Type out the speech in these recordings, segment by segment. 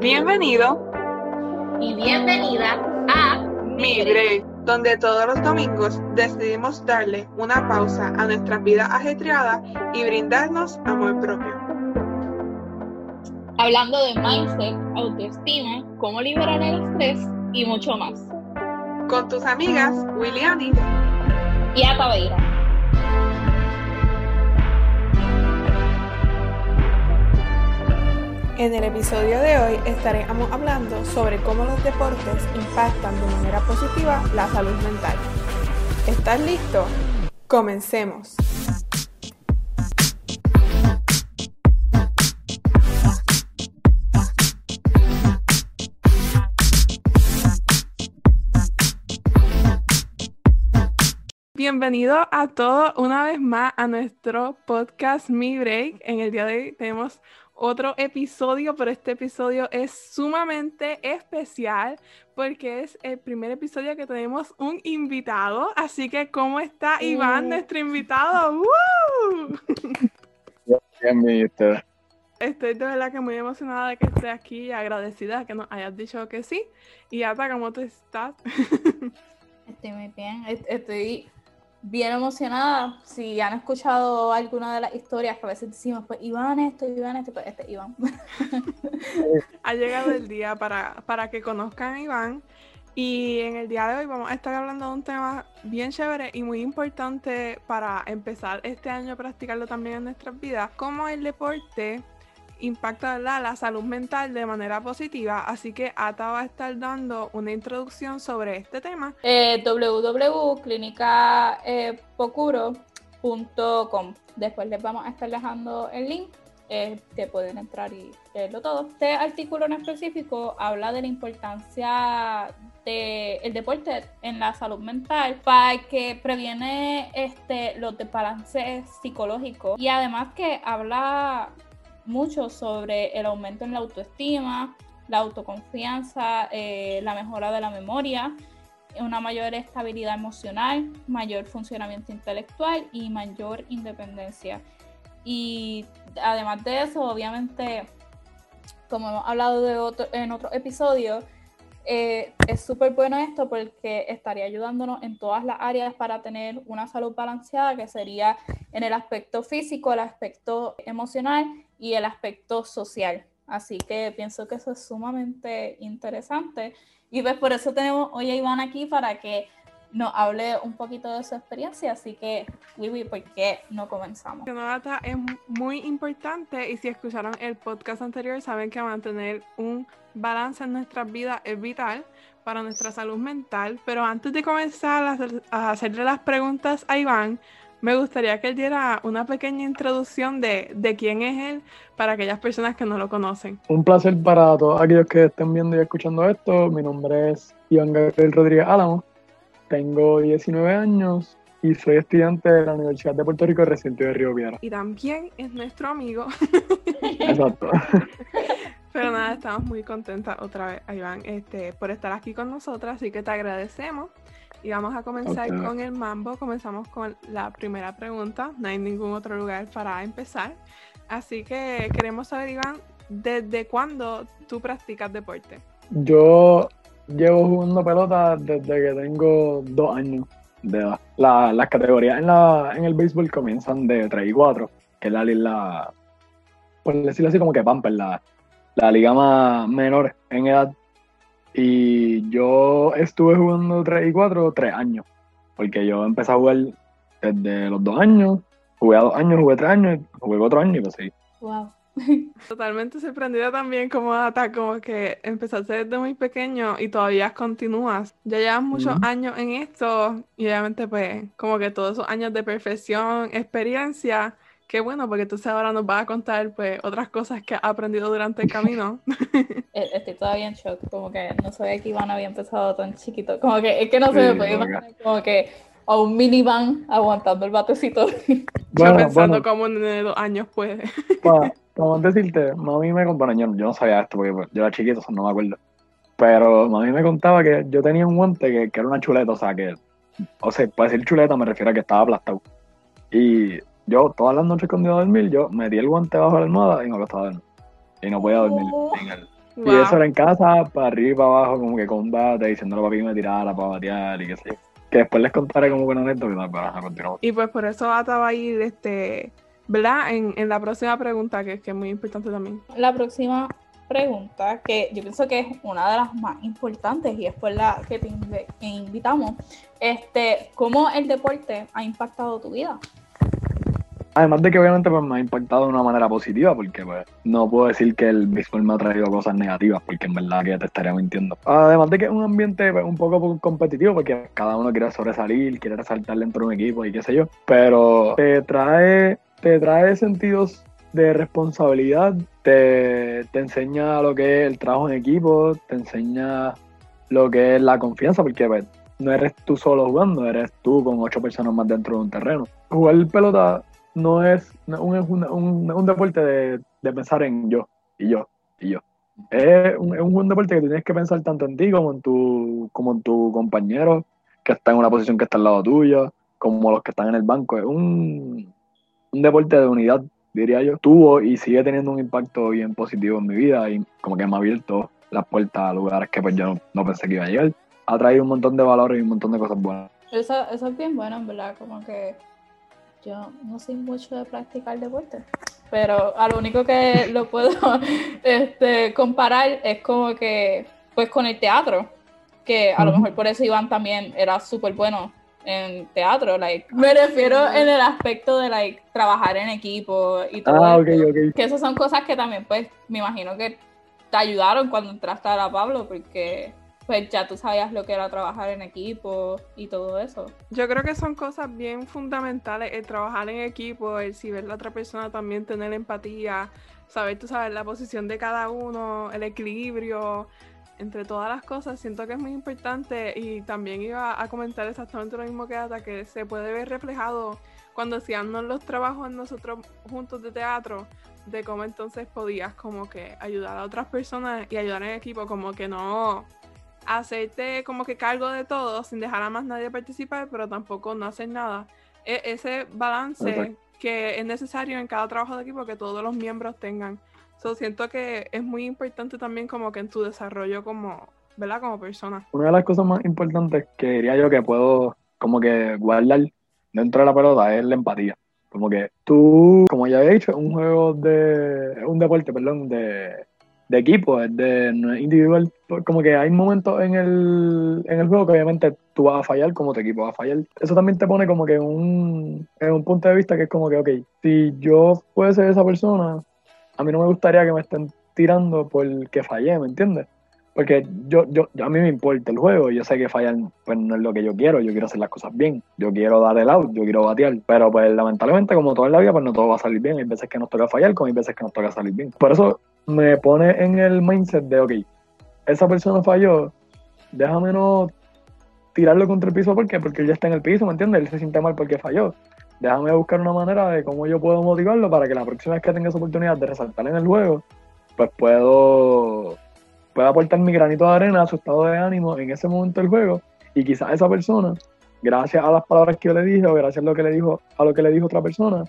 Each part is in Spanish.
Bienvenido y bienvenida a Mi Break, donde todos los domingos decidimos darle una pausa a nuestra vida ajetreada y brindarnos amor propio. Hablando de mindset, autoestima, cómo liberar el estrés y mucho más. Con tus amigas Willianis y Ataveira. En el episodio de hoy estaremos hablando sobre cómo los deportes impactan de manera positiva la salud mental. ¿Estás listo? Comencemos. Bienvenido a todos una vez más a nuestro podcast Mi Break. En el día de hoy tenemos otro episodio, pero este episodio es sumamente especial porque es el primer episodio que tenemos un invitado. Así que, ¿cómo está Iván, nuestro invitado? ¡Woo! Bien, Estoy de verdad que muy emocionada de que esté aquí y agradecida de que nos hayas dicho que sí. Y Ata, ¿cómo tú estás? Estoy muy bien. Estoy bien emocionada. Si han escuchado alguna de las historias que a veces decimos, pues Iván esto, Iván esto, pues este Iván. ha llegado el día para, para que conozcan a Iván. Y en el día de hoy vamos a estar hablando de un tema bien chévere y muy importante para empezar este año a practicarlo también en nuestras vidas, como el deporte impacta la salud mental de manera positiva. Así que Ata va a estar dando una introducción sobre este tema. Eh, www.clinicapocuro.com. Después les vamos a estar dejando el link. Eh, que pueden entrar y leerlo todo. Este artículo en específico habla de la importancia del deporte en la salud mental para que previene este, los desbalances psicológicos y además que habla mucho sobre el aumento en la autoestima, la autoconfianza, eh, la mejora de la memoria, una mayor estabilidad emocional, mayor funcionamiento intelectual y mayor independencia. Y además de eso, obviamente, como hemos hablado de otro, en otro episodio, eh, es súper bueno esto porque estaría ayudándonos en todas las áreas para tener una salud balanceada, que sería en el aspecto físico, el aspecto emocional y el aspecto social. Así que pienso que eso es sumamente interesante. Y pues por eso tenemos hoy a Iván aquí para que nos hable un poquito de su experiencia. Así que, Wiwi, ¿por qué no comenzamos? data es muy importante y si escucharon el podcast anterior saben que mantener un balance en nuestras vidas es vital para nuestra salud mental. Pero antes de comenzar a hacerle las preguntas a Iván, me gustaría que él diera una pequeña introducción de, de, quién es él para aquellas personas que no lo conocen. Un placer para todos aquellos que estén viendo y escuchando esto. Mi nombre es Iván Gabriel Rodríguez Álamo. Tengo 19 años y soy estudiante de la Universidad de Puerto Rico, recinto de Río Piedra. Y también es nuestro amigo. Exacto. Pero nada, estamos muy contentas otra vez, Iván, este, por estar aquí con nosotras, así que te agradecemos. Y vamos a comenzar con el mambo. Comenzamos con la primera pregunta. No hay ningún otro lugar para empezar. Así que queremos saber, Iván, ¿desde cuándo tú practicas deporte? Yo llevo jugando pelota desde que tengo dos años de edad. las categorías en, la, en el béisbol comienzan de 3 y 4, que es la, la por decirlo así, como que Pamper, la, la liga más menor en edad y yo estuve jugando 3 y 4 3 años. Porque yo empecé a jugar desde los 2 años, jugué a 2 años, jugué 3 años, jugué 4 años y pues sí. Wow. Totalmente sorprendida también como Data, como que empezaste desde muy pequeño y todavía continúas. Ya llevas muchos años en esto y obviamente pues como que todos esos años de perfección, experiencia, Qué bueno, porque tú ahora nos vas a contar pues otras cosas que has aprendido durante el camino. Eh, estoy todavía en shock, como que no sabía que Iván había empezado tan chiquito. Como que es que no se me puede imaginar como que a un minivan aguantando el batecito. Bueno, yo pensando cómo en dos años puede. Para, decirte, mami me contaba, yo, yo no sabía esto porque pues, yo era chiquito, no me acuerdo. Pero mami me contaba que yo tenía un guante que, que era una chuleta, o sea que, o sea, para decir chuleta me refiero a que estaba aplastado. Y yo todas las noches cuando iba a dormir, yo metí el guante bajo la almohada y me acostaba a dormir. Y no podía dormir oh. en, el, Y eso era en casa, para arriba y para abajo, como que combate, diciéndole a papi que me tirara para batear y qué sé yo. Que después les contaré como anécdota, para continuar. Y pues por eso va a ir, este, ¿verdad? En, en la próxima pregunta, que, que es muy importante también. La próxima pregunta, que yo pienso que es una de las más importantes y es por la que te invitamos, este, ¿cómo el deporte ha impactado tu vida? Además de que obviamente pues, me ha impactado de una manera positiva, porque pues no puedo decir que el béisbol me ha traído cosas negativas, porque en verdad que te estaría mintiendo. Además de que es un ambiente pues, un poco competitivo, porque cada uno quiere sobresalir, quiere resaltar dentro de un equipo y qué sé yo, pero te trae, te trae sentidos de responsabilidad, te, te enseña lo que es el trabajo en equipo, te enseña lo que es la confianza, porque no eres tú solo jugando, eres tú con ocho personas más dentro de un terreno. Jugar pelota no es un, un, deporte de, pensar en yo y yo y yo. Es un, es un deporte que tienes que pensar tanto en ti como en tu, como en tu compañero que está en una posición que está al lado tuyo, como los que están en el banco. Es un, un deporte de unidad, diría yo. Tuvo y sigue teniendo un impacto bien positivo en mi vida y como que me ha abierto las puertas a lugares que pues yo no, pensé que iba a llegar. Ha traído un montón de valores y un montón de cosas buenas. Eso, eso es bien bueno, en verdad, como que yo no soy mucho de practicar deporte, pero a lo único que lo puedo este, comparar es como que, pues con el teatro, que a lo mejor por eso Iván también era súper bueno en teatro, like, me refiero en el aspecto de like trabajar en equipo y todo ah, Que esas son cosas que también pues me imagino que te ayudaron cuando entraste a la Pablo porque pues ya tú sabías lo que era trabajar en equipo y todo eso. Yo creo que son cosas bien fundamentales, el trabajar en equipo, el si ver a la otra persona también tener empatía, saber, tú sabes, la posición de cada uno, el equilibrio, entre todas las cosas, siento que es muy importante y también iba a comentar exactamente lo mismo que hasta que se puede ver reflejado cuando hacíamos los trabajos nosotros juntos de teatro, de cómo entonces podías como que ayudar a otras personas y ayudar en equipo, como que no hacerte como que cargo de todo sin dejar a más nadie participar, pero tampoco no hacer nada. E ese balance que es necesario en cada trabajo de equipo que todos los miembros tengan. So, siento que es muy importante también como que en tu desarrollo como, ¿verdad? Como persona. Una de las cosas más importantes que diría yo que puedo como que guardar dentro de la pelota es la empatía. Como que tú, como ya he dicho, es un juego de, un deporte, perdón, de, de equipo, es de no es individual. Como que hay momentos en el, en el juego que obviamente tú vas a fallar como tu equipo va a fallar. Eso también te pone como que un, en un punto de vista que es como que, ok, si yo fuese esa persona, a mí no me gustaría que me estén tirando por que fallé, ¿me entiendes? Porque yo, yo, a mí me importa el juego, yo sé que fallar pues no es lo que yo quiero, yo quiero hacer las cosas bien, yo quiero dar el out, yo quiero batear, pero pues lamentablemente como todo en la vida pues no todo va a salir bien, hay veces que nos toca fallar, como hay veces que nos toca salir bien. Por eso me pone en el mindset de, ok, esa persona falló, déjame no tirarlo contra el piso, ¿por qué? Porque él ya está en el piso, ¿me entiendes? Él se siente mal porque falló. Déjame buscar una manera de cómo yo puedo motivarlo para que la próxima vez que tenga esa oportunidad de resaltar en el juego, pues puedo, pueda aportar mi granito de arena a su estado de ánimo en ese momento del juego y quizás esa persona, gracias a las palabras que yo le dije o gracias a lo que le dijo, a lo que le dijo otra persona,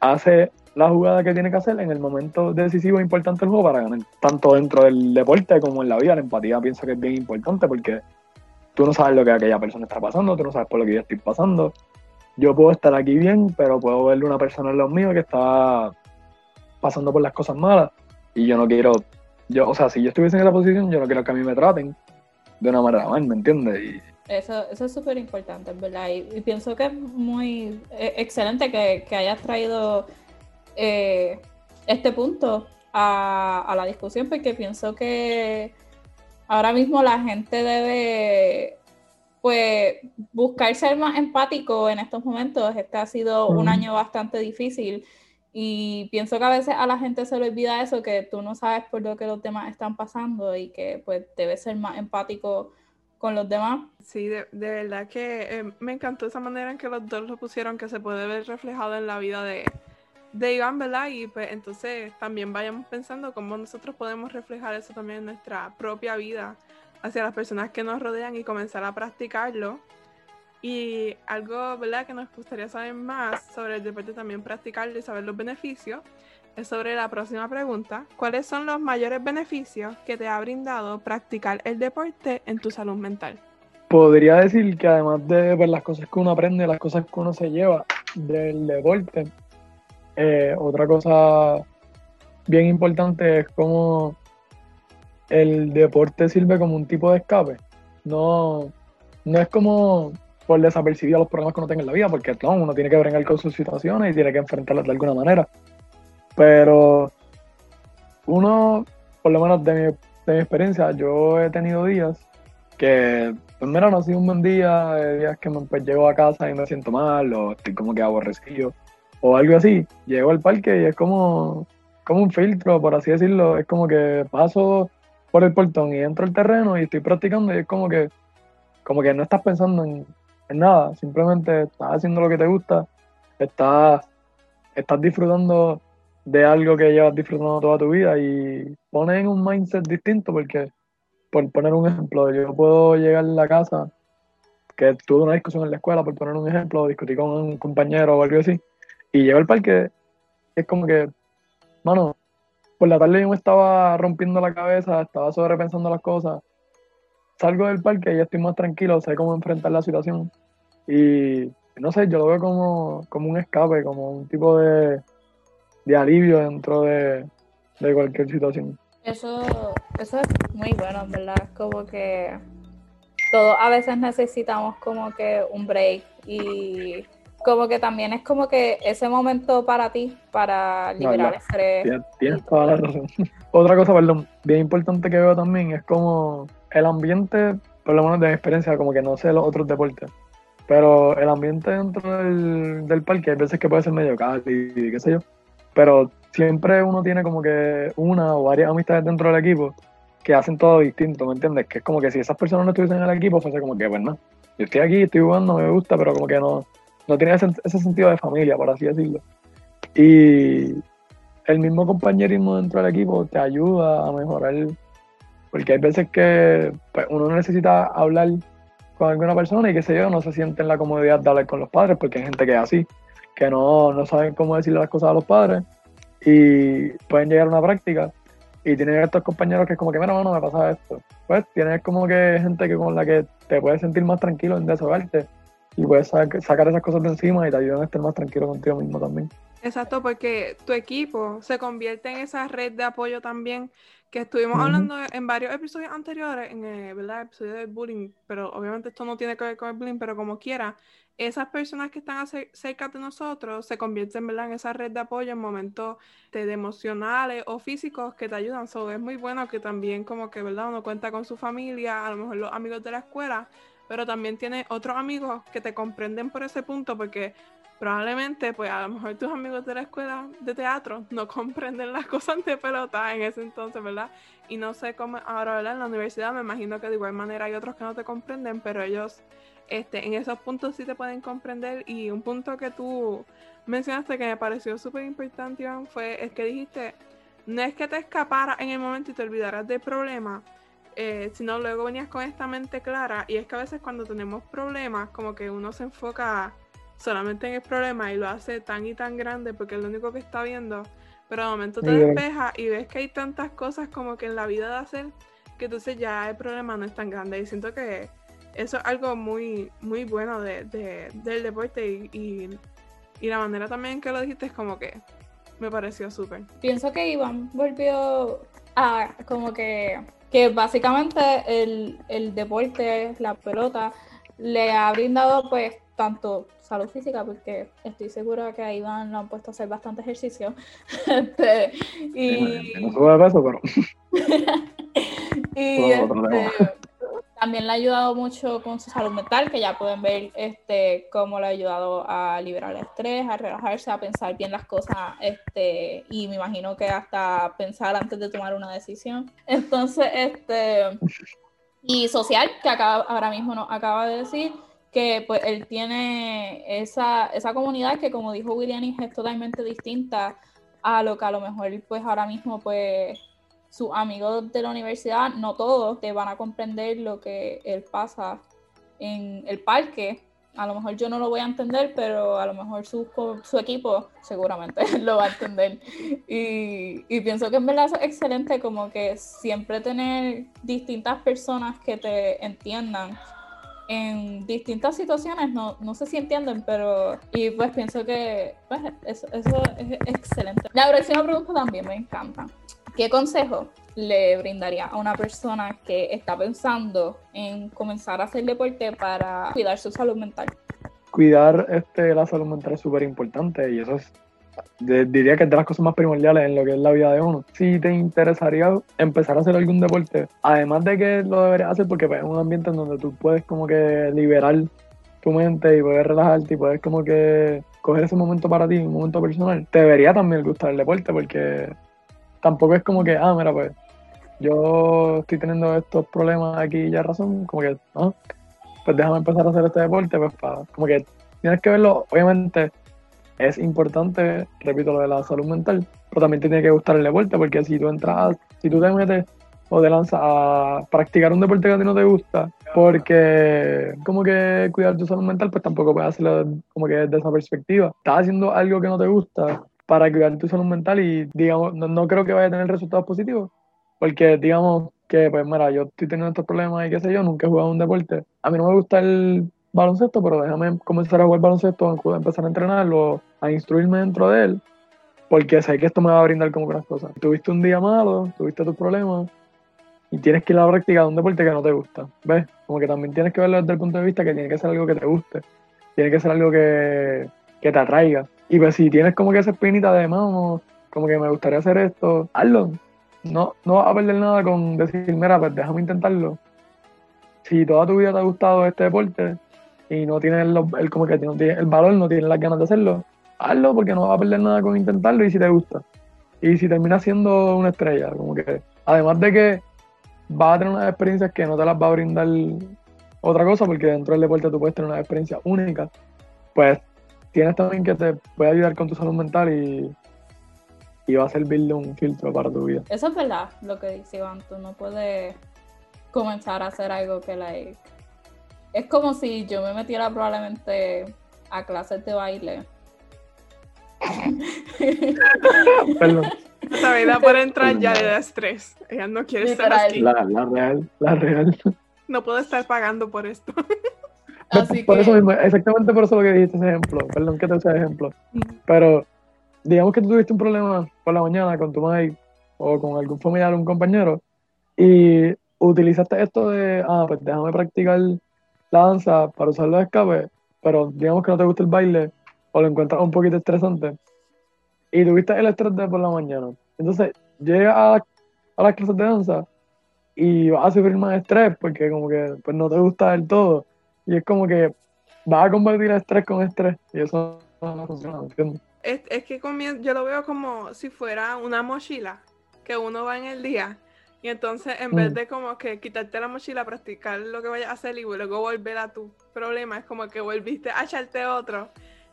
hace la jugada que tiene que hacer en el momento decisivo e importante del juego para ganar. Tanto dentro del deporte como en la vida, la empatía pienso que es bien importante porque tú no sabes lo que aquella persona está pasando, tú no sabes por lo que yo estoy pasando. Yo puedo estar aquí bien, pero puedo verle una persona en los míos que está pasando por las cosas malas y yo no quiero, yo, o sea, si yo estuviese en esa posición, yo no quiero que a mí me traten de una manera mal, ¿me entiendes? Y, eso, eso es súper importante, ¿verdad? Y, pienso que es muy e, excelente que, que hayas traído eh, este punto a, la discusión porque pienso que ahora mismo la gente debe pues buscar ser más empático en estos momentos. Este ha sido un año bastante difícil y pienso que a veces a la gente se le olvida eso, que tú no sabes por lo que los demás están pasando y que pues debes ser más empático con los demás. Sí, de, verdad que eh, me encantó esa manera en que los dos lo pusieron, que se puede ver reflejado en la vida de, de Iván, ¿verdad? Y pues entonces también vayamos pensando cómo nosotros podemos reflejar eso también en nuestra propia vida hacia las personas que nos rodean y comenzar a practicarlo. Y algo, ¿verdad?, que nos gustaría saber más sobre el deporte también practicar y saber los beneficios es sobre la próxima pregunta. ¿Cuáles son los mayores beneficios que te ha brindado practicar el deporte en tu salud mental? Podría decir que además de ver las cosas que uno aprende, las cosas que uno se lleva del deporte, eh, otra cosa bien importante es cómo el deporte sirve como un tipo de escape. No, no es como por desapercibido los problemas que uno tenga en la vida, porque uno tiene que bregar con sus situaciones y tiene que enfrentarlas de alguna manera. Pero uno, por lo menos de mi, de mi experiencia, yo he tenido días que, pues mira, no ha sido un buen día, días que pues, llego a casa y me siento mal, o estoy como que aborrecido, o algo así. Llego al parque y es como, como un filtro, por así decirlo. Es como que paso por el portón y entro al terreno y estoy practicando y es como que, como que no estás pensando en, en nada, simplemente estás haciendo lo que te gusta, estás, estás disfrutando de algo que llevas disfrutando toda tu vida y pones en un mindset distinto porque, por poner un ejemplo, yo puedo llegar a la casa, que tuve una discusión en la escuela, por poner un ejemplo, discutí con un compañero o algo así, y llego al parque, es como que, mano, por la tarde yo me estaba rompiendo la cabeza, estaba sobrepensando las cosas, salgo del parque y estoy más tranquilo, sé cómo enfrentar la situación. Y no sé, yo lo veo como, como un escape, como un tipo de, de alivio dentro de, cualquier situación. Eso, eso es muy bueno, ¿verdad? Como que todos a veces necesitamos como que un break y como que también es como que ese momento para ti, para liberar estrés. Tienes, toda la razón. Otra cosa, perdón, bien importante que veo también es como el ambiente, por lo menos de mi experiencia, como que no sé los otros deportes, pero el ambiente dentro del, del parque hay veces que puede ser medio y qué sé yo, pero siempre uno tiene como que una o varias amistades dentro del equipo que hacen todo distinto, ¿me entiendes? Que es como que si esas personas no estuviesen en el equipo, fuese como que, bueno, pues yo estoy aquí, estoy jugando, me gusta, pero como que no, no tiene ese, sentido de familia, por así decirlo. Y el mismo compañerismo dentro del equipo te ayuda a mejorar, porque hay veces que pues, uno necesita hablar con alguna persona y que sé yo, no se siente en la comodidad de hablar con los padres, porque hay gente que es así que no, no saben cómo decirle las cosas a los padres y pueden llegar a una práctica y tienen estos compañeros que es como que, mira, no me pasa esto. Pues tienes como que gente que con la que te puedes sentir más tranquilo en desahogarte y puedes sacar esas cosas de encima y te ayudan a estar más tranquilo contigo mismo también. Exacto, porque tu equipo se convierte en esa red de apoyo también que estuvimos hablando en varios episodios anteriores, en el ¿verdad? episodio del bullying, pero obviamente esto no tiene que ver con el bullying, pero como quiera, esas personas que están cerca de nosotros se convierten ¿verdad? en esa red de apoyo en momentos de, emocionales o físicos que te ayudan. So, es muy bueno que también como que ¿verdad? uno cuenta con su familia, a lo mejor los amigos de la escuela, pero también tiene otros amigos que te comprenden por ese punto porque probablemente pues a lo mejor tus amigos de la escuela de teatro no comprenden las cosas de pelota en ese entonces, ¿verdad? Y no sé cómo ahora, ¿verdad? En la universidad me imagino que de igual manera hay otros que no te comprenden, pero ellos este, en esos puntos sí te pueden comprender y un punto que tú mencionaste que me pareció súper importante, Iván, fue el que dijiste, no es que te escaparas en el momento y te olvidaras del problema, eh, sino luego venías con esta mente clara y es que a veces cuando tenemos problemas como que uno se enfoca solamente en el problema y lo hace tan y tan grande porque es lo único que está viendo, pero de momento te despejas y ves que hay tantas cosas como que en la vida de hacer que entonces ya el problema no es tan grande. Y siento que eso es algo muy, muy bueno de, del deporte y, la manera también que lo dijiste es como que me pareció súper. Pienso que Iván volvió a como que, que básicamente el, el deporte, la pelota, le ha brindado pues tanto salud física, porque estoy segura que a Iván lo han puesto a hacer bastante ejercicio. este, y... No sube peso, pero... y este, también le ha ayudado mucho con su salud mental, que ya pueden ver este, cómo le ha ayudado a liberar el estrés, a relajarse, a pensar bien las cosas, este, y me imagino que hasta pensar antes de tomar una decisión. Entonces, este, y social, que acaba, ahora mismo nos acaba de decir, que pues él tiene esa, esa comunidad que como dijo William es totalmente distinta a lo que a lo mejor pues ahora mismo pues sus amigos de la universidad, no todos te van a comprender lo que él pasa en el parque a lo mejor yo no lo voy a entender, pero a lo mejor su, su equipo seguramente lo va a entender. Y, y, pienso que en verdad es excelente como que siempre tener distintas personas que te entiendan en distintas situaciones, no, no sé si entienden, pero y pues pienso que pues, eso, eso es excelente. La próxima pregunta también me encanta. ¿Qué consejo le brindaría a una persona que está pensando en comenzar a hacer deporte para cuidar su salud mental? Cuidar este, la salud mental es súper importante y eso es, diría que es de las cosas más primordiales en lo que es la vida de uno. Si te interesaría empezar a hacer algún deporte, además de que lo deberías hacer porque pues, es un ambiente en donde tú puedes como que liberar tu mente y puedes relajarte y puedes como que coger ese momento para ti, un momento personal, te debería también gustar el deporte porque tampoco es como que, ah, mira, pues yo estoy teniendo estos problemas aquí ya razón, como que, ¿no? Pues déjame empezar a hacer este deporte, pues para, como que tienes que verlo, obviamente es importante, repito, lo de la salud mental, pero también tiene que gustar el deporte, porque si tú entras, si tú te metes o te lanzas a practicar un deporte que a ti no te gusta, porque como que cuidar tu salud mental, pues tampoco puedes hacerlo como que desde esa perspectiva. Estás haciendo algo que no te gusta para cuidar tu salud mental y, digamos, no, no creo que vaya a tener resultados positivos, porque digamos que, pues mira, yo estoy teniendo estos problemas y qué sé yo, nunca he jugado un deporte. A mí no me gusta el baloncesto, pero déjame comenzar a jugar baloncesto, a empezar a entrenarlo, a instruirme dentro de él, porque sé que esto me va a brindar como otras cosas. Tuviste un día malo, tuviste tus problemas, y tienes que ir a de un deporte que no te gusta, ¿ves? Como que también tienes que verlo desde el punto de vista que tiene que ser algo que te guste, tiene que ser algo que, que te atraiga. Y pues si tienes como que esa espinita de mano, como que me gustaría hacer esto, hazlo, no, no vas a perder nada con decir, mira, pues déjame intentarlo. Si toda tu vida te ha gustado este deporte y no tienes el, como que no tienes el valor, no tienes las ganas de hacerlo, hazlo porque no vas a perder nada con intentarlo y si te gusta. Y si terminas siendo una estrella, como que, además de que vas a tener unas experiencias que no te las va a brindar otra cosa, porque dentro del deporte tú puedes tener una experiencia única, pues tienes también que te puede ayudar con tu salud mental y y va a servirle un filtro para tu vida. Eso es verdad, lo que dice Iván, tú no puedes comenzar a hacer algo que like... Es como si yo me metiera probablemente a clases de baile. Perdón. Esta vida por entrar ya le da estrés. Ella no quiere estar aquí. La, la real, la real. No puedo estar pagando por esto. Así por eso mismo, exactamente por eso lo que dijiste ese ejemplo. Perdón que te use ejemplo. Pero digamos que tú tuviste un problema por la mañana con tu madre o con algún familiar o un compañero y utilizaste esto de, ah, pues déjame practicar danza para usarlo de escape, pero digamos que no te gusta el baile o lo encuentras un poquito estresante y tuviste el estrés de por la mañana. Entonces, llegas a, las clases de danza y vas a sufrir más estrés porque como que pues no te gusta del todo y es como que vas a convertir estrés con estrés y eso no funciona, ¿entiendes? es, es que yo lo veo como si fuera una mochila que uno va en el día. Y entonces, en vez mm. de como que quitarte la mochila, practicar lo que vayas a hacer y luego volver a tu problema, es como que volviste a echarte otro.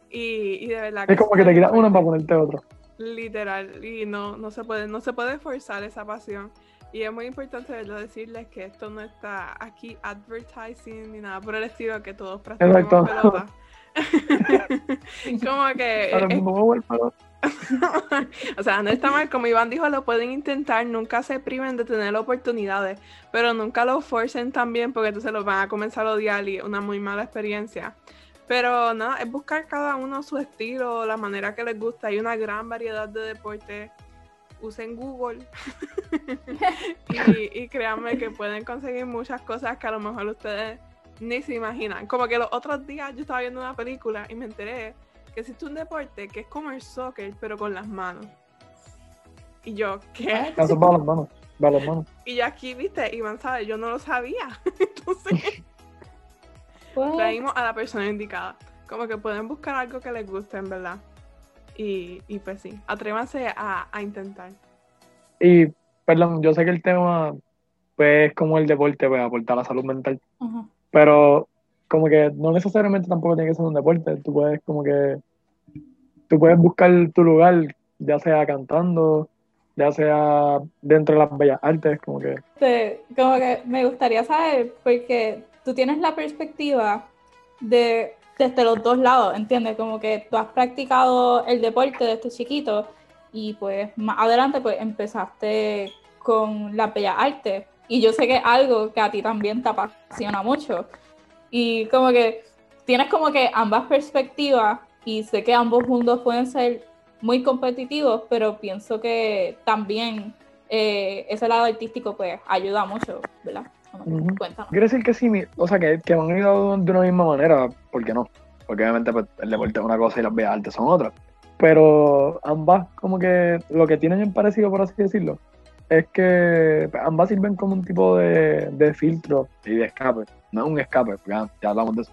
Y, y de verdad Es como que te quitas uno para ponerte otro. Literal. Y no, no se puede, no se puede forzar esa pasión. Y es muy importante decirles que esto no está aquí advertising ni nada por el estilo que todos practicamos pelota. como que. o sea, no está mal, como Iván dijo, lo pueden intentar, nunca se priven de tener oportunidades, pero nunca lo forcen también porque entonces los van a comenzar a odiar y una muy mala experiencia. Pero nada, es buscar cada uno su estilo, la manera que les gusta. Hay una gran variedad de deportes. Usen Google y, y créanme que pueden conseguir muchas cosas que a lo mejor ustedes ni se imaginan. Como que los otros días yo estaba viendo una película y me enteré que existe un deporte que es como el soccer, pero con las manos. Y yo, ¿qué? Eso va las manos, va las manos. Y yo aquí, viste, Iván sabe, yo no lo sabía. Entonces, traímos a la persona indicada. Como que pueden buscar algo que les guste, en verdad. Y, y pues sí, atrévanse a, a intentar. Y, perdón, yo sé que el tema, pues, como el deporte, pues, aportar la salud mental. Pero como que no necesariamente tampoco tiene que ser un deporte. Tú puedes como que tú puedes buscar tu lugar, ya sea cantando, ya sea dentro de las bellas artes, como que. Sí, como que me gustaría saber, porque tú tienes la perspectiva de, desde los dos lados, ¿entiendes? Como que tú has practicado el deporte desde chiquito y pues más adelante pues empezaste con la bella arte y yo sé que es algo que a ti también te apasiona mucho y como que tienes como que ambas perspectivas y sé que ambos mundos pueden ser muy competitivos, pero pienso que también eh, ese lado artístico pues ayuda mucho, ¿verdad? Quiero decir que sí, o sea, que, que han ido de una misma manera, ¿por qué no? Porque obviamente pues, el deporte es una cosa y las bellas artes son otra. Pero ambas, como que lo que tienen en parecido, por así decirlo, es que ambas sirven como un tipo de, de filtro y de escape. No es un escape, ya, hablamos de eso.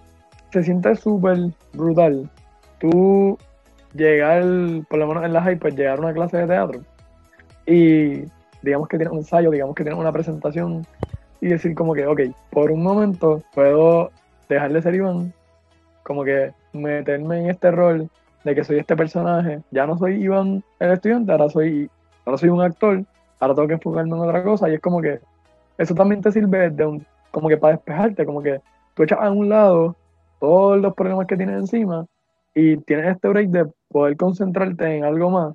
Se siente súper brutal. Tú llegar, por lo menos en la high, pues llegar a una clase de teatro y digamos que tienes un ensayo, digamos que tienes una presentación y decir como que, ok, por un momento puedo dejar de ser Iván, como que meterme en este rol de que soy este personaje, ya no soy Iván el estudiante, ahora soy, ahora soy un actor, ahora tengo que enfocarme en otra cosa y es como que eso también te sirve de un, como que para despejarte, como que tú echas a un lado todos los problemas que tienes encima y tienes este break de poder concentrarte en algo más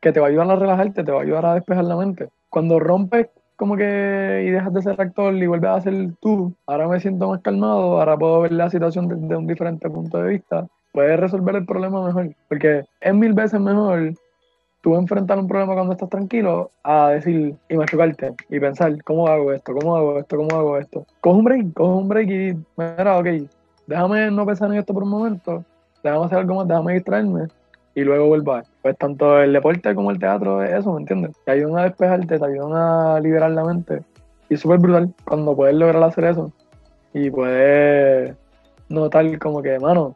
que te va a ayudar a relajarte, te va a ayudar a despejar la mente. Cuando rompes como que y dejas de ser actor y vuelves a ser tú, ahora me siento más calmado, ahora puedo ver la situación desde un diferente punto de vista, puedes resolver el problema mejor, porque es mil veces mejor tú enfrentar un problema cuando estás tranquilo a decir y machucarte y pensar, ¿cómo hago esto? ¿Cómo hago esto? ¿Cómo hago esto? Coge un break, coge un break y mira, ok, déjame no pensar en esto por un momento, déjame hacer algo más, déjame distraerme y luego vuelva. Pues tanto el deporte como el teatro es eso, ¿me entiendes? Te ayudan a despejarte, te ayudan a liberar la mente. Y es súper brutal cuando puedes lograr hacer eso. Y puedes notar como que, mano,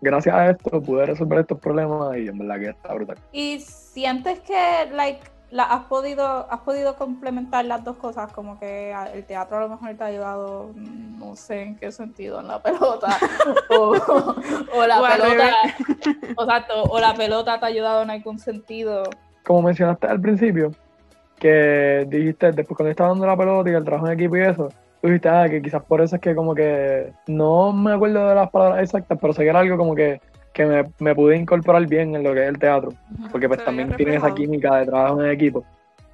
gracias a esto pude resolver estos problemas y en verdad que está brutal. Y sientes que, like, la, has podido has podido complementar las dos cosas como que el teatro a lo mejor te ha ayudado no sé en qué sentido en la pelota. O, la pelota. o, o la pelota te ha ayudado en algún sentido. Como mencionaste al principio que dijiste después cuando estabas dando la pelota y el trabajo en equipo y eso dijiste ah, que quizás por eso es que como que no me acuerdo de las palabras exactas pero sé que era algo como que que me, me, pude incorporar bien en lo que es el teatro, porque pues también tiene esa química de trabajo en equipo.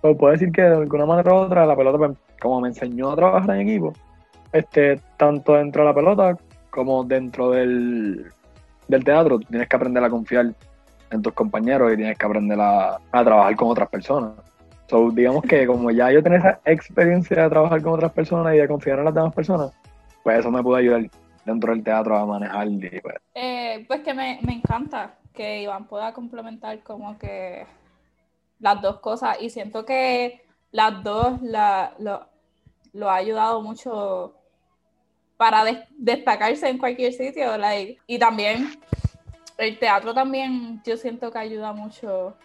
Pero puedo decir que de alguna manera u otra la pelota, pues, como me enseñó a trabajar en equipo, este, tanto dentro de la pelota como dentro del, del teatro, tienes que aprender a confiar en tus compañeros y tienes que aprender a, a trabajar con otras personas. So, digamos que como ya yo tenía esa experiencia de trabajar con otras personas y de confiar en las demás personas, pues eso me pudo ayudar dentro del teatro a manejar. pues. Eh, pues que me, encanta que Iván pueda complementar como que las dos cosas y siento que las dos la, lo, ha ayudado mucho para destacarse en cualquier sitio. y también el teatro también yo siento que ayuda mucho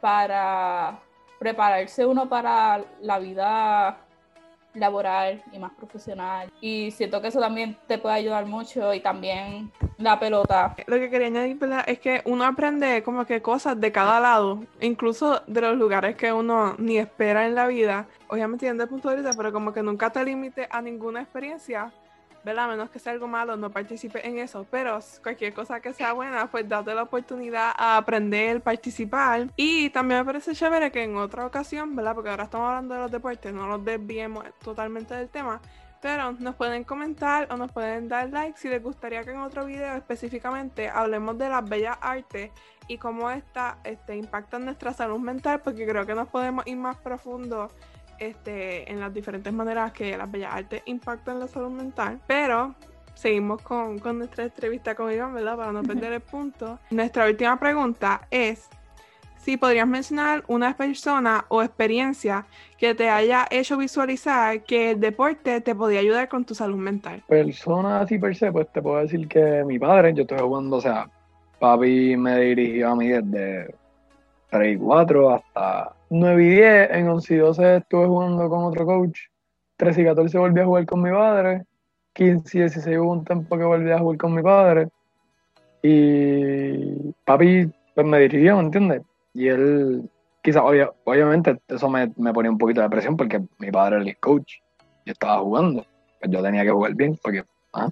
para prepararse uno para la vida laboral y más profesional. Y siento que eso también te puede ayudar mucho y también la pelota. Lo que quería añadir es que uno aprende como que cosas de cada lado, incluso de los lugares que uno ni espera en la vida. Obviamente desde el punto de vista, pero como que nunca te limite a ninguna experiencia ¿verdad? A menos que sea algo malo, no participe en eso. Pero cualquier cosa que sea buena, pues date la oportunidad a aprender, participar. Y también me parece chévere que en otra ocasión, ¿verdad? Porque ahora estamos hablando de los deportes, no nos desviemos totalmente del tema. Pero nos pueden comentar o nos pueden dar like si les gustaría que en otro video específicamente hablemos de las bellas artes y cómo esta este, impactan nuestra salud mental, porque creo que nos podemos ir más profundo este, en las diferentes maneras que las bellas artes impactan la salud mental, pero seguimos con, con nuestra entrevista con Iván, ¿verdad? Para no perder el punto. Nuestra última pregunta es si podrías mencionar una persona o experiencia que te haya hecho visualizar que el deporte te podía ayudar con tu salud mental. Persona así per se, pues te puedo decir que mi padre, yo estoy jugando, o sea, papi me dirigió a mí desde 3 y 4 hasta 9 y 10. En 11 y 12 estuve jugando con otro coach. 13 y 14 volví a jugar con mi padre. 15 y 16 hubo un tiempo que volví a jugar con mi padre. Y papi pues, me dirigió, ¿me entiendes? Y él, quizás, obviamente, eso me, me, ponía un poquito de presión porque mi padre era el coach. Yo estaba jugando. Pues yo tenía que jugar bien porque, ¿ah?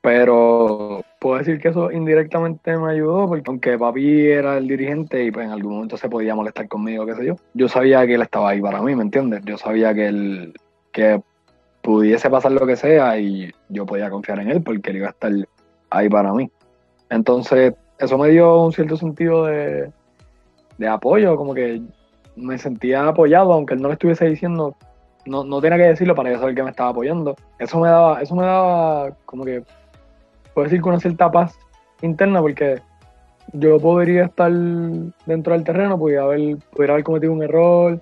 Pero puedo decir que eso indirectamente me ayudó, porque aunque papi era el dirigente y pues en algún momento se podía molestar conmigo, qué sé yo, yo sabía que él estaba ahí para mí, ¿me entiendes? Yo sabía que él, que pudiese pasar lo que sea y yo podía confiar en él porque él iba a estar ahí para mí. Entonces, eso me dio un cierto sentido de, de apoyo, como que me sentía apoyado, aunque él no le estuviese diciendo, no, no tenía que decirlo para yo saber que me estaba apoyando. Eso me daba, eso me daba como que, puedo decir, con una cierta paz interna, porque yo podría estar dentro del terreno, pudiera haber, pudiera haber cometido un error,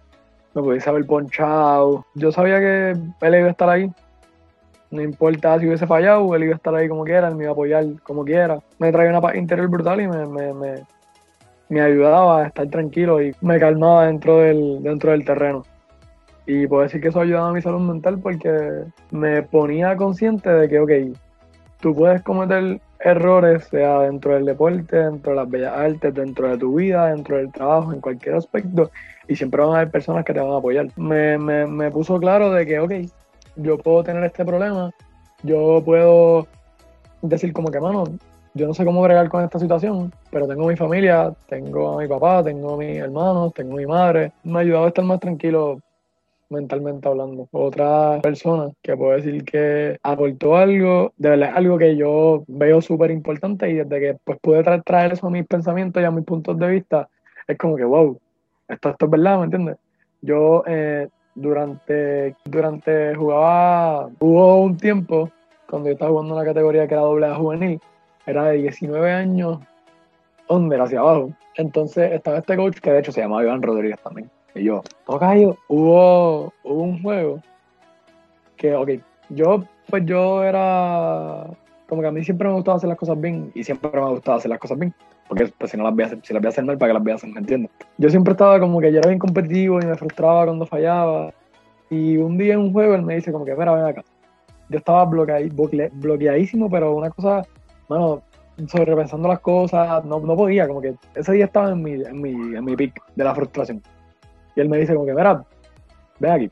me pudiese haber ponchado. Yo sabía que él iba a estar ahí. No importa si hubiese fallado, él iba a estar ahí como quiera, él me iba a apoyar como quiera. Me traía una paz interior brutal y me, me, me, me ayudaba a estar tranquilo y me calmaba dentro del, dentro del terreno. Y puedo decir que eso ayudaba a mi salud mental porque me ponía consciente de que, ok, tú puedes cometer errores, sea dentro del deporte, dentro de las bellas artes, dentro de tu vida, dentro del trabajo, en cualquier aspecto, y siempre van a haber personas que te van a apoyar. Me, me, me puso claro de que, ok, yo puedo tener este problema, yo puedo decir como que, mano, yo no sé cómo bregar con esta situación, pero tengo mi familia, tengo a mi papá, tengo a mis hermanos, tengo a mi madre. Me ha ayudado a estar más tranquilo mentalmente hablando. Otra persona que puedo decir que aportó algo, de verdad algo que yo veo súper importante y desde que pues pude traer eso a mis pensamientos y a mis puntos de vista, es como que, wow, esto, esto es verdad, ¿me entiendes? Yo eh, durante, durante jugaba, hubo un tiempo cuando yo estaba jugando en la categoría que era doble A juvenil, era de 19 años, under hacia abajo. Entonces estaba este coach que de hecho se llamaba Iván Rodríguez también. Y yo, caído, hubo, hubo un juego que, ok, yo, pues yo era, como que a mí siempre me gustaba hacer las cosas bien y siempre me ha gustado hacer las cosas bien. Porque pues, si no las voy a hacer, si las voy a hacer mal, ¿para que las voy a hacer? ¿Me entiendes? Yo siempre estaba como que yo era bien competitivo y me frustraba cuando fallaba. Y un día en un juego él me dice como que, mira, ven acá. Yo estaba bloqueadísimo, pero una cosa bueno, sobrepensando las cosas, no, no podía, como que ese día estaba en mi, en mi, en mi pic de la frustración. Y él me dice como que, mira, ven aquí.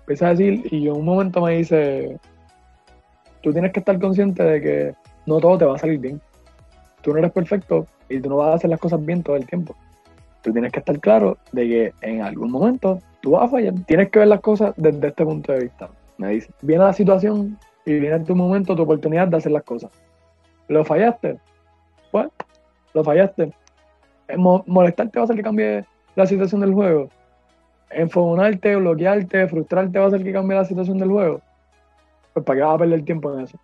Empieza a decir, y en un momento me dice, tú tienes que estar consciente de que no todo te va a salir bien. Tú no eres perfecto y tú no vas a hacer las cosas bien todo el tiempo. Tú tienes que estar claro de que en algún momento tú vas a fallar. Tienes que ver las cosas desde este punto de vista. Me dice, viene la situación y viene tu momento, tu oportunidad de hacer las cosas. ¿Lo fallaste? Pues, lo fallaste. Molestarte va a hacer que cambie la situación del juego. Enfogonarte, bloquearte, frustrarte va a hacer que cambie la situación del juego. Pues para qué vas a perder tiempo en eso.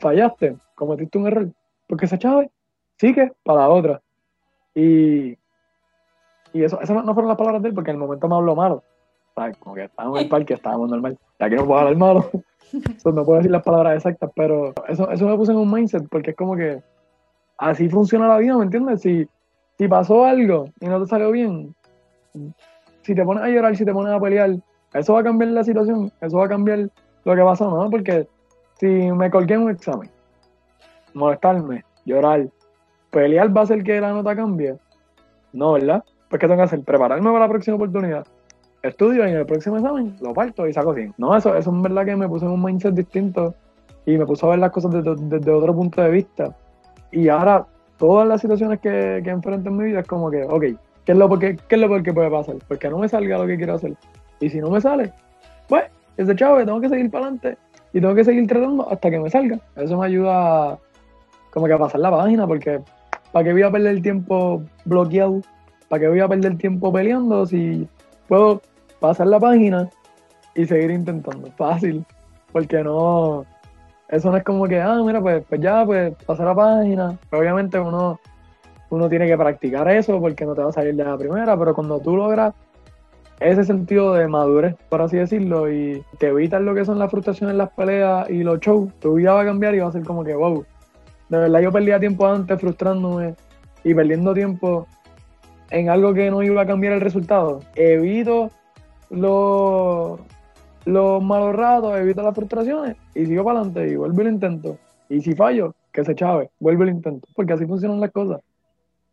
Fallaste, cometiste un error. Porque esa chave sigue para la otra. Y, y eso, esas no fueron las palabras de él porque en el momento me habló malo. Como que estábamos en el parque, estábamos normal. Ya que no puedo hablar malo. no puedo decir las palabras exactas, pero eso, eso me puse en un mindset porque es como que así funciona la vida, ¿me entiendes? Si, si pasó algo y no te salió bien, si te pones a llorar, si te pones a pelear, eso va a cambiar la situación, eso va a cambiar lo que pasó, ¿no? Porque si me colgué en un examen, molestarme, llorar, pelear va a hacer que la nota cambie. No, ¿verdad? Pues ¿qué tengo que hacer? Prepararme para la próxima oportunidad estudio y en el próximo examen lo parto y saco 100. No, eso, eso es verdad que me puso en un mindset distinto y me puso a ver las cosas desde, otro punto de vista. Y ahora, todas las situaciones que, que enfrento en mi vida es como que, ok, ¿qué es lo porque, qué es lo que puede pasar? Porque no me salga lo que quiero hacer. Y si no me sale, pues, ese chavo, tengo que seguir para adelante y tengo que seguir tratando hasta que me salga. Eso me ayuda como que a pasar la página porque ¿para qué voy a perder el tiempo bloqueado? ¿Para qué voy a perder el tiempo peleando si puedo pasar la página y seguir intentando. Fácil. Porque no. Eso no es como que, ah, mira, pues, pues ya, pues pasar la página. obviamente uno, uno tiene que practicar eso porque no te va a salir de la primera, pero cuando tú logras ese sentido de madurez, por así decirlo, y te evitas lo que son las frustraciones, las peleas y los shows, tu vida va a cambiar y va a ser como que, wow, de verdad yo perdía tiempo antes frustrándome y perdiendo tiempo en algo que no iba a cambiar el resultado. Evito los, los malos ratos, evito las frustraciones y sigo para adelante y vuelvo y lo intento. Y si fallo, que se chave, vuelvo y lo intento. Porque así funcionan las cosas.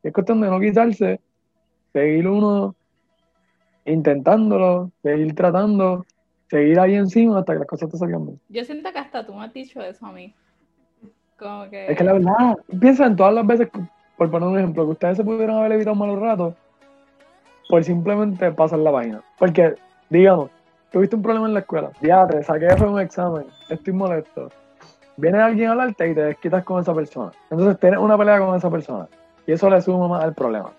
es cuestión de no quitarse, seguir uno intentándolo, seguir tratando seguir ahí encima hasta que las cosas te salgan bien. Yo siento que hasta tú me has dicho eso a mí. Como que... Es que la verdad, piensa en todas las veces, por poner un ejemplo, que ustedes se pudieron haber evitado malos ratos por simplemente pasar la página. Porque, digamos, tuviste un problema en la escuela, ya te saqué de un examen, estoy molesto. Viene alguien a hablarte y te desquitas con esa persona. Entonces tienes una pelea con esa persona. Y eso le suma más al problema.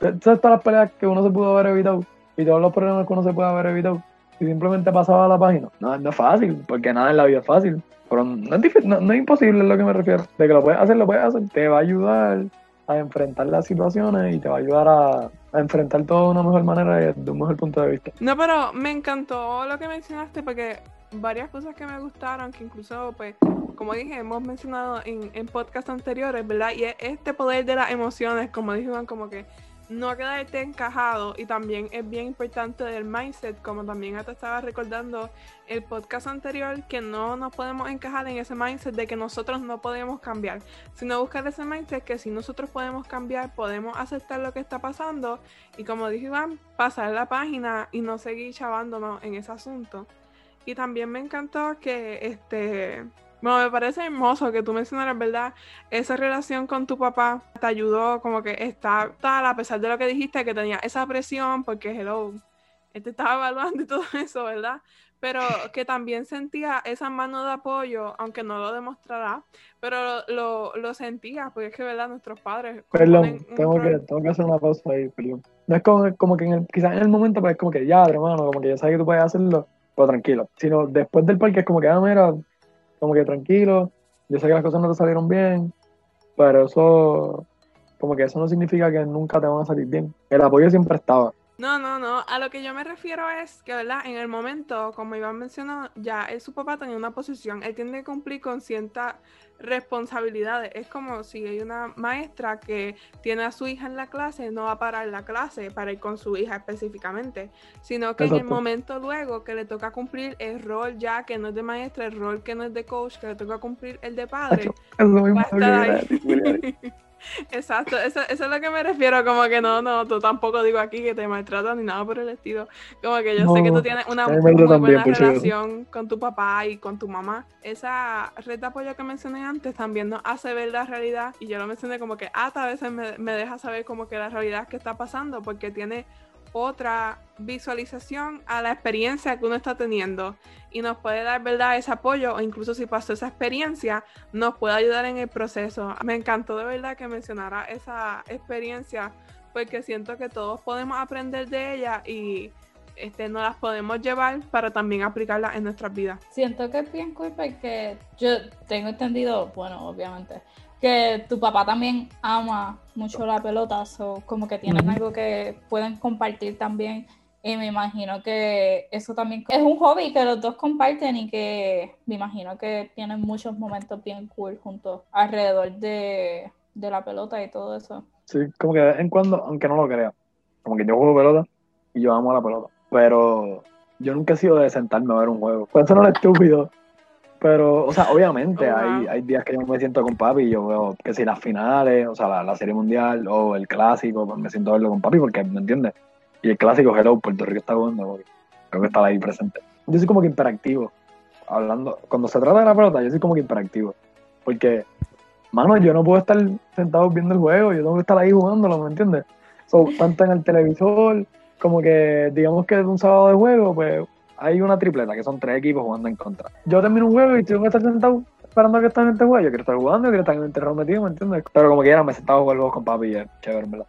Esas todas las peleas que uno se pudo haber evitado y todos los problemas que uno se puede haber evitado y simplemente pasaba a la página. No, no es fácil, porque nada en la vida es fácil. Pero no es, no, es imposible, es lo que me refiero. De que lo puedes hacer, lo puedes hacer. Te va a ayudar a enfrentar las situaciones y te va a ayudar a, enfrentar todo de una mejor manera y de un mejor punto de vista. No, pero me encantó lo que mencionaste porque varias cosas que me gustaron, que incluso, pues, como dije, hemos mencionado en, en podcasts anteriores, ¿verdad? Y este poder de las emociones, como dijeron, como que no quedarte encajado y también es bien importante del mindset, como también te estaba recordando el podcast anterior, que no nos podemos encajar en ese mindset de que nosotros no podemos cambiar, sino buscar ese mindset que si nosotros podemos cambiar, podemos aceptar lo que está pasando y como dije Iván, pasar la página y no seguir chavándonos en ese asunto. Y también me encantó que este bueno, me parece hermoso que tú mencionaras, ¿verdad? Esa relación con tu papá te ayudó como que está tal, a pesar de lo que dijiste, que tenía esa presión, porque hello, él te estaba evaluando y todo eso, ¿verdad? Pero que también sentía esa mano de apoyo, aunque no lo demostrará, pero lo, lo, sentía, porque es que, ¿verdad? Nuestros padres... Perdón, tengo que, tengo que hacer una pausa ahí, perdón. No es como, como que en el, quizás en el momento, pues es como que ya, hermano, como que ya sabes que tú puedes hacerlo, pero tranquilo. Sino después del parque es como que, ah, mira, como que tranquilo, yo sé que las cosas no te salieron bien, pero eso, como que eso no significa que nunca te van a salir bien. El apoyo siempre estaba. No, no, no. A lo que yo me refiero es que, ¿verdad? En el momento, como Iván mencionó, ya él, su papá tenía una posición. Él tiene que cumplir con ciertas responsabilidades. Es como si hay una maestra que tiene a su hija en la clase, no va a parar la clase para ir con su hija específicamente, sino que en el momento luego que le toca cumplir el rol ya que no es de maestra, el rol que no es de coach, que le toca cumplir el de padre, va a estar ahí. Exacto, eso, eso, es lo que me refiero, como que no, no, tú tampoco digo aquí que te maltratan ni nada por el estilo, como que yo sé que tú tienes una muy buena relación con tu papá y con tu mamá. Esa red de apoyo que mencioné antes también nos hace ver la realidad y yo lo mencioné como que hasta a veces me, me deja saber como que la realidad que está pasando porque tiene otra visualización a la experiencia que uno está teniendo y nos puede dar verdad ese apoyo o incluso si pasó esa experiencia nos puede ayudar en el proceso. Me encantó de verdad que mencionara esa experiencia porque siento que todos podemos aprender de ella y este, no las podemos llevar para también aplicarla en nuestras vidas. Siento que es bien cool porque yo tengo entendido, bueno, obviamente, que tu papá también ama mucho la pelota, o como que tienen algo que pueden compartir también. Y me imagino que eso también es un hobby que los dos comparten y que me imagino que tienen muchos momentos bien cool juntos alrededor de, la pelota y todo eso. Sí, como que de vez en cuando, aunque no lo crea, como que yo juego pelota y yo amo la pelota, pero yo nunca he sido de sentarme a ver un juego. Puede no es estúpido, pero, o sea, obviamente hay, hay días que yo me siento con papi y yo veo que si las finales, o sea, la, serie mundial o el clásico, pues me siento a verlo con papi porque, ¿me entiendes? Y el clásico, hello, Puerto Rico está jugando, creo que está ahí presente. Yo soy como que interactivo. Hablando, cuando se trata de la pelota, yo soy como que interactivo. Porque, mano, yo no puedo estar sentado viendo el juego, yo tengo que estar ahí jugándolo, ¿me entiendes? So, tanto en el televisor, como que digamos que es un sábado de juego, pues hay una tripleta, que son tres equipos jugando en contra. Yo termino un juego y tengo que estar sentado esperando a que estén en este juego. Yo quiero estar jugando, yo quiero estar en el terreno metido, ¿me entiendes? Pero como quiera, me he sentado a jugar juegos con papi y es chévere, ¿verdad?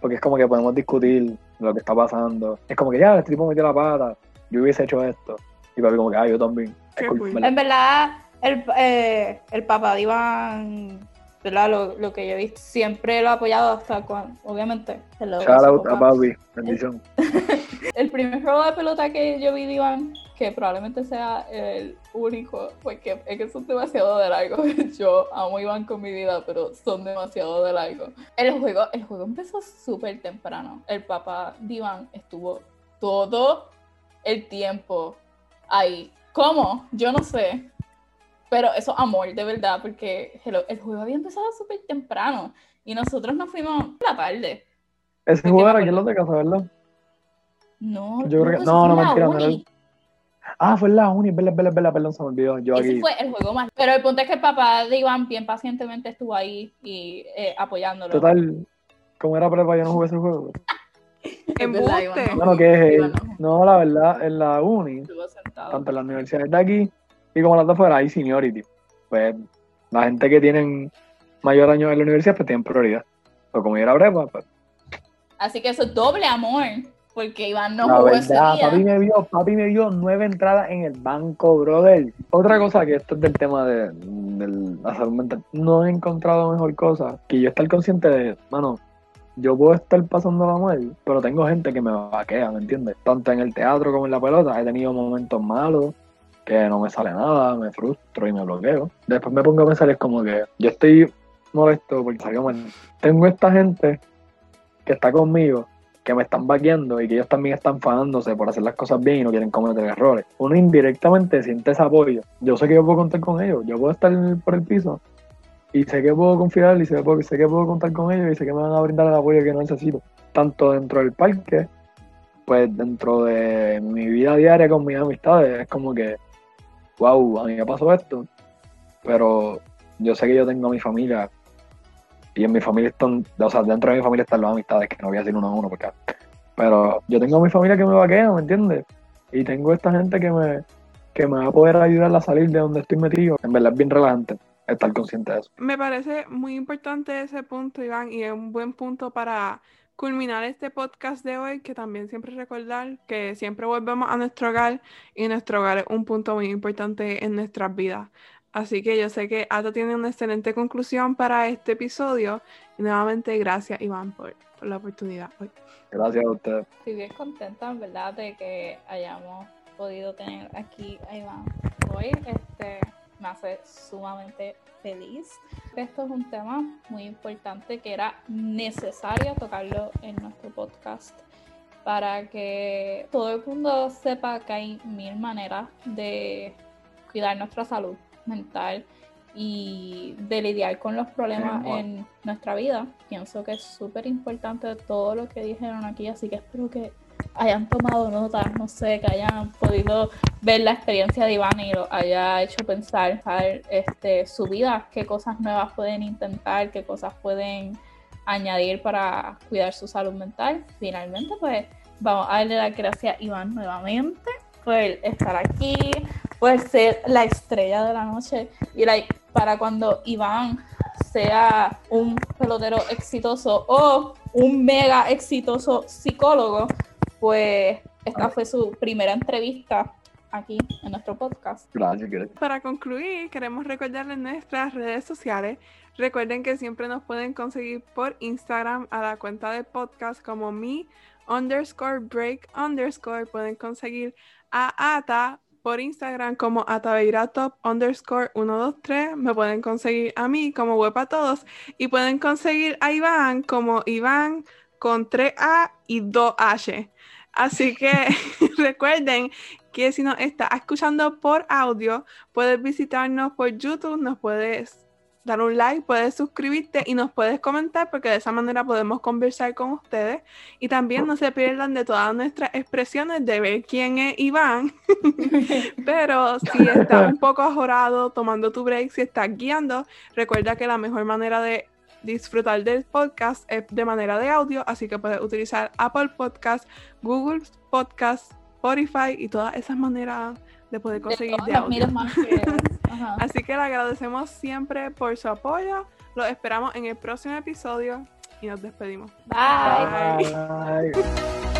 Porque es como que podemos discutir lo que está pasando. Es como que ya, este tipo metió la pata, yo hubiese hecho esto. Y papi como que, ah, yo también. en verdad, el, eh, el papá de Iván lo, lo, que yo he visto, siempre lo he apoyado hasta cuando, obviamente. Shout out a Bobby, bendición. El, primer juego de pelota que yo vi de Iván, que probablemente sea el único, porque es que son demasiado de largo. Yo amo Iván con mi vida, pero son demasiado de largo. El juego, el juego empezó súper temprano. El papá de Iván estuvo todo el tiempo ahí. ¿Cómo? Yo no sé. Pero eso amor, de verdad, porque el juego había empezado súper temprano y nosotros nos fuimos la tarde. Ese juego era aquí en los de casa, ¿verdad? No, yo creo que no, no, mentira, no era, Ah, fue en la uni, verdad, verdad, verdad, perdón, se me olvidó. Yo Ese aquí. fue el juego más. Pero el punto es que el papá de Iván bien pacientemente estuvo ahí y eh, apoyándolo. Total, como era prepa, yo no jugué ese juego. Es verdad, Iván, Embuste. no. Bueno, que es Iván él. No, la verdad, en la uni, Estuvo sentado. tanto en las universidades de aquí y como las de afuera, hay seniority. Pues la gente que tienen mayor año en la universidad, pues tienen prioridad. Pero como yo era prepa, pues Así que eso es doble amor. Porque Iván no la jugó ese verdad, día. papi me vio, papi me vio nueve entradas en el banco, brother. Otra cosa que esto es del tema de, de la salud mental. No he encontrado mejor cosa que yo estar consciente de, mano, yo puedo estar pasando la mal, pero tengo gente que me vaquea, ¿me entiendes? Tanto en el teatro como en la pelota, he tenido momentos malos, que no me sale nada, me frustro y me bloqueo. Después me pongo a pensar, es como que yo estoy molesto porque salió mal. Tengo esta gente que está conmigo, que me están vaqueando y que ellos también están fanándose por hacer las cosas bien y no quieren cometer errores. Uno indirectamente siente ese apoyo. Yo sé que yo puedo contar con ellos, yo puedo estar por el piso y sé que puedo confiar y sé que puedo, sé que puedo contar con ellos y sé que me van a brindar el apoyo que necesito. Tanto dentro del parque, pues dentro de mi vida diaria con mis amistades, es como que, wow, a mí me pasó esto, pero yo sé que yo tengo a mi familia y en mi familia están, o sea, dentro de mi familia están las amistades, que no voy a decir uno a uno, porque, pero yo tengo a mi familia que me vaquea, ¿me entiendes? Y tengo esta gente que me, que me va a poder ayudar a salir de donde estoy metido. En verdad es bien relajante estar consciente de eso. Me parece muy importante ese punto, Iván, y es un buen punto para culminar este podcast de hoy, que también siempre recordar que siempre volvemos a nuestro hogar y nuestro hogar es un punto muy importante en nuestras vidas. Así que yo sé que Ata tiene una excelente conclusión para este episodio. Y nuevamente, gracias, Iván, por, por la oportunidad hoy. Gracias a ustedes. Estoy bien contenta, en verdad, de que hayamos podido tener aquí a Iván hoy. Este, me hace sumamente feliz. Esto es un tema muy importante que era necesario tocarlo en nuestro podcast para que todo el mundo sepa que hay mil maneras de cuidar nuestra salud mental y de lidiar con los problemas en nuestra vida. Pienso que es súper importante todo lo que dijeron aquí, así que espero que hayan tomado nota, no sé, que hayan podido ver la experiencia de Iván y lo haya hecho pensar saber, este, su vida, qué cosas nuevas pueden intentar, qué cosas pueden añadir para cuidar su salud mental. Finalmente, pues vamos a darle las gracias a Iván nuevamente por estar aquí, por ser la estrella de la noche y like, para cuando Iván sea un pelotero exitoso o un mega exitoso psicólogo, pues esta fue su primera entrevista aquí en nuestro podcast. Gracias, gracias. Para concluir, queremos recordarles nuestras redes sociales. Recuerden que siempre nos pueden conseguir por Instagram a la cuenta de podcast como mi underscore break underscore. Pueden conseguir a Ata por Instagram como ataveiratop underscore 123. Me pueden conseguir a mí como web a todos. Y pueden conseguir a Iván como Iván con 3A y 2H. Así que recuerden que si nos estás escuchando por audio, puedes visitarnos por YouTube, nos puedes dar un like, puedes suscribirte y nos puedes comentar porque de esa manera podemos conversar con ustedes. Y también no se pierdan de todas nuestras expresiones de ver quién es Iván. Pero si estás un poco ajorado tomando tu break, si estás guiando, recuerda que la mejor manera de disfrutar del podcast es de manera de audio, así que puedes utilizar Apple Podcast, Google Podcast, Spotify y todas esas maneras de poder conseguir de las audio. miles más que- ajá. Así que le agradecemos siempre por su apoyo. Los esperamos en el próximo episodio y nos despedimos. Bye. Bye.